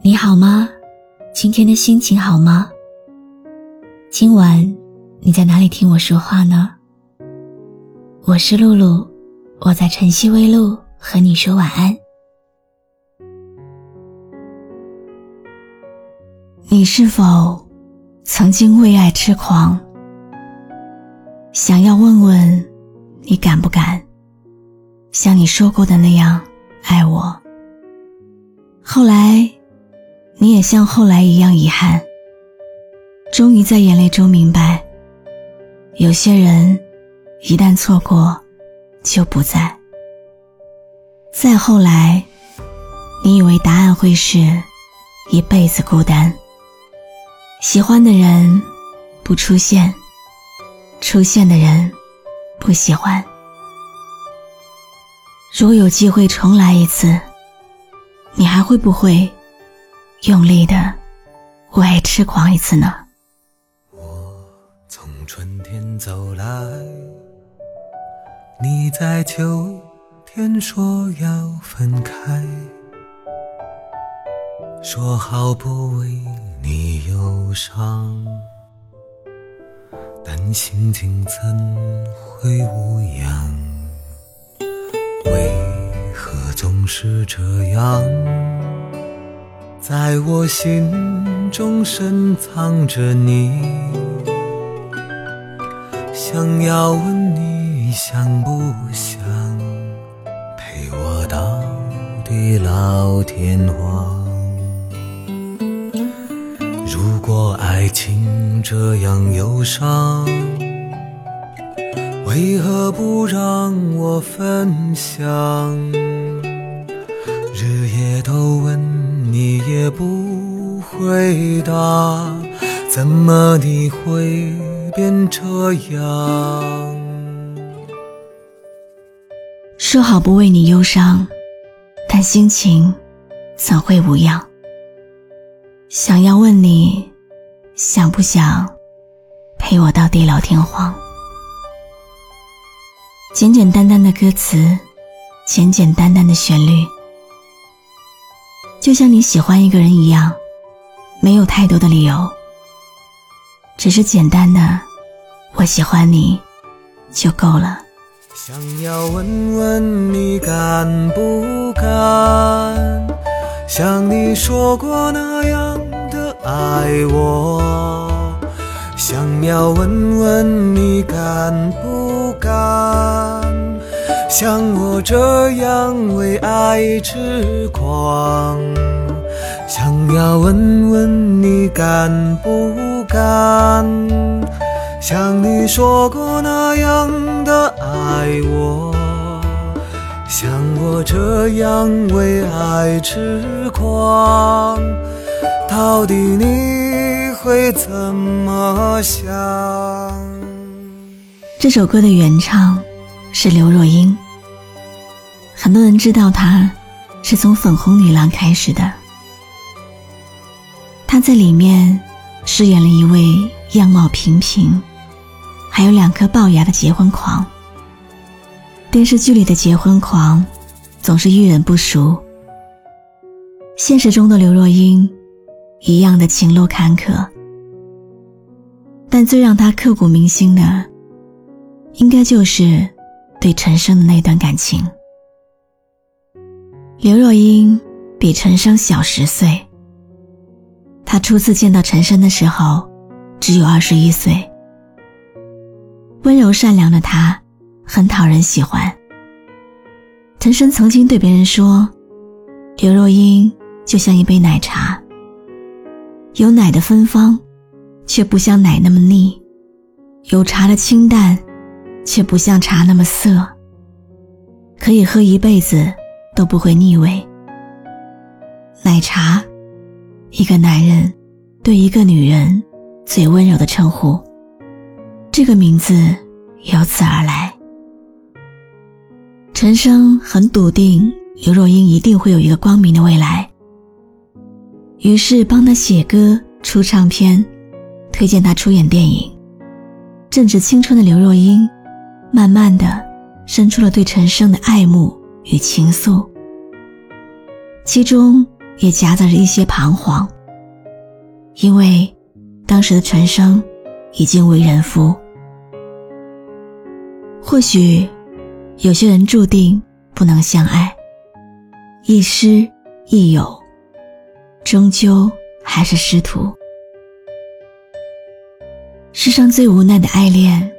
你好吗？今天的心情好吗？今晚你在哪里听我说话呢？我是露露，我在晨曦微露和你说晚安。你是否曾经为爱痴狂？想要问问你敢不敢像你说过的那样爱我？后来。你也像后来一样遗憾，终于在眼泪中明白，有些人一旦错过，就不在。再后来，你以为答案会是一辈子孤单，喜欢的人不出现，出现的人不喜欢。如果有机会重来一次，你还会不会？用力的为爱痴狂一次呢？我从春天走来，你在秋天说要分开，说好不为你忧伤，但心情怎会无恙？为何总是这样？在我心中深藏着你，想要问你想不想陪我到地老天荒？如果爱情这样忧伤，为何不让我分享？日夜都问。回答，怎么你会变这样？说好不为你忧伤，但心情怎会无恙？想要问你，想不想陪我到地老天荒？简简单单的歌词，简简单单的旋律。就像你喜欢一个人一样，没有太多的理由，只是简单的“我喜欢你”就够了。想要问问你敢不敢，像你说过那样的爱我？想要问问你敢不敢？像我这样为爱痴狂，想要问问你敢不敢，像你说过那样的爱我，像我这样为爱痴狂，到底你会怎么想？这首歌的原唱。是刘若英，很多人知道她是从粉红女郎开始的。他在里面饰演了一位样貌平平，还有两颗龅牙的结婚狂。电视剧里的结婚狂总是遇人不淑，现实中的刘若英一样的情路坎坷，但最让他刻骨铭心的，应该就是。对陈升的那段感情，刘若英比陈升小十岁。他初次见到陈升的时候，只有二十一岁。温柔善良的他，很讨人喜欢。陈升曾经对别人说：“刘若英就像一杯奶茶，有奶的芬芳，却不像奶那么腻；有茶的清淡。”却不像茶那么涩，可以喝一辈子都不会腻味。奶茶，一个男人对一个女人最温柔的称呼，这个名字由此而来。陈升很笃定刘若英一定会有一个光明的未来，于是帮她写歌、出唱片，推荐她出演电影。正值青春的刘若英。慢慢的，生出了对陈升的爱慕与情愫。其中也夹杂着一些彷徨，因为当时的陈生已经为人夫。或许有些人注定不能相爱，亦师亦友，终究还是师徒。世上最无奈的爱恋，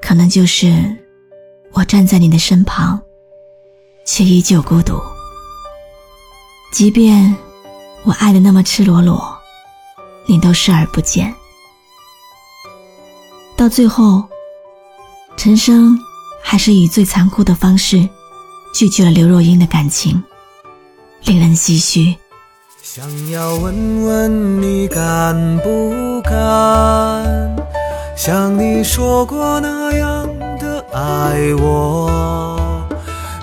可能就是我站在你的身旁，却依旧孤独。即便我爱的那么赤裸裸，你都视而不见。到最后，陈升还是以最残酷的方式拒绝了刘若英的感情，令人唏嘘。想要问问你敢不敢，像你说过那样的爱我。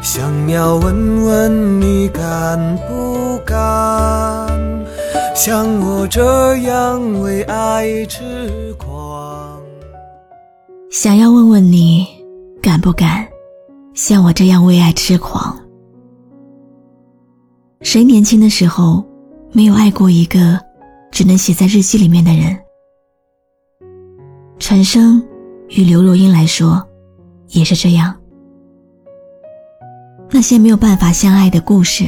想要问问你敢不，像我这样为爱痴狂。想要问问你敢不敢，像我这样为爱痴狂。谁年轻的时候没有爱过一个只能写在日记里面的人？陈升与刘若英来说，也是这样。那些没有办法相爱的故事，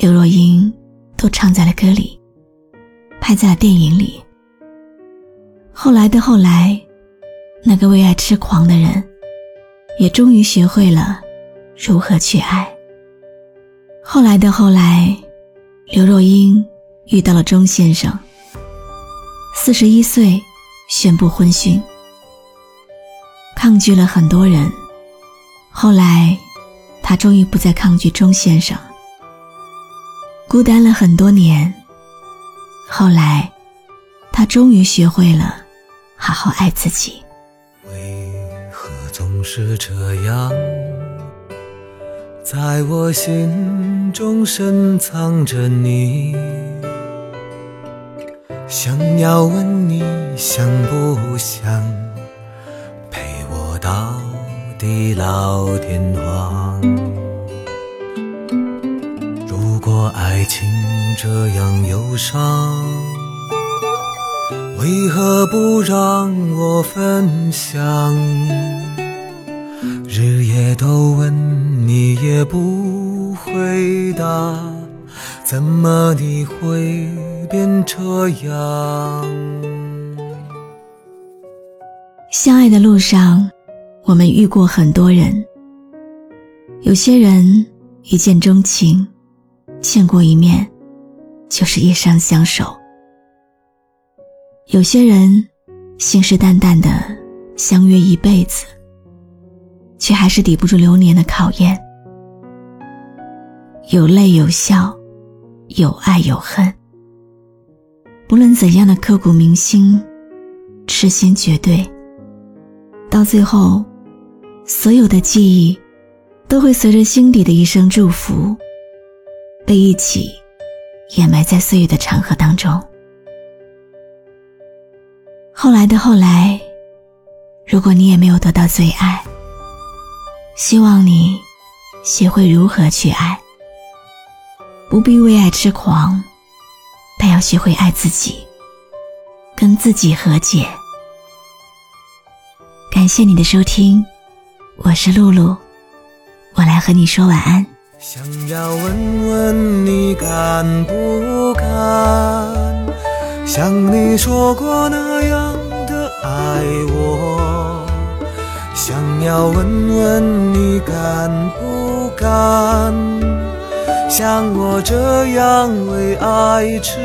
刘若英都唱在了歌里，拍在了电影里。后来的后来，那个为爱痴狂的人，也终于学会了如何去爱。后来的后来，刘若英遇到了钟先生，四十一岁宣布婚讯，抗拒了很多人，后来。他终于不再抗拒钟先生，孤单了很多年。后来，他终于学会了好好爱自己。为何总是这样，在我心中深藏着你？想要问你想不想陪我到？地老天荒。爱情这样忧伤，为何不让我分享？日夜都问你也不回答，怎么你会变这样？相爱的路上。我们遇过很多人，有些人一见钟情，见过一面就是一生相守；有些人信誓旦旦的相约一辈子，却还是抵不住流年的考验。有泪有笑，有爱有恨，不论怎样的刻骨铭心、痴心绝对，到最后。所有的记忆，都会随着心底的一声祝福，被一起掩埋在岁月的长河当中。后来的后来，如果你也没有得到最爱，希望你学会如何去爱，不必为爱痴狂，但要学会爱自己，跟自己和解。感谢你的收听。我是露露，我来和你说晚安。想要问问你敢不敢，像你说过那样的爱我。想要问问你敢不敢，像我这样为爱痴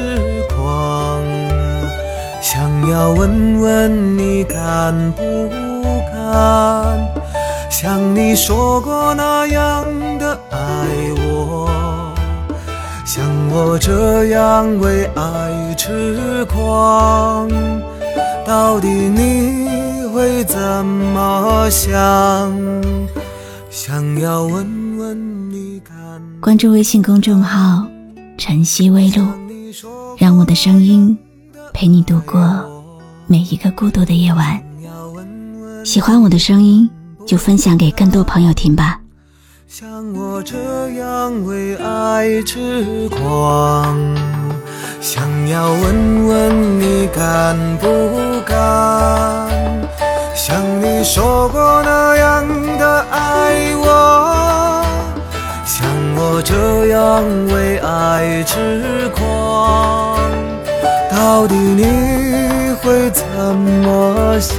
狂。想要问问你敢不敢。像你说过那样的爱我，像我这样为爱痴狂，到底你会怎么想？想要问问你，关注微信公众号“晨曦微露”，让我的声音陪你度过每一个孤独的夜晚。喜欢我的声音。就分享给更多朋友听吧。像我这样为爱痴狂，想要问问你敢不敢，像你说过那样的爱我，像我这样为爱痴狂，到底你会怎么想？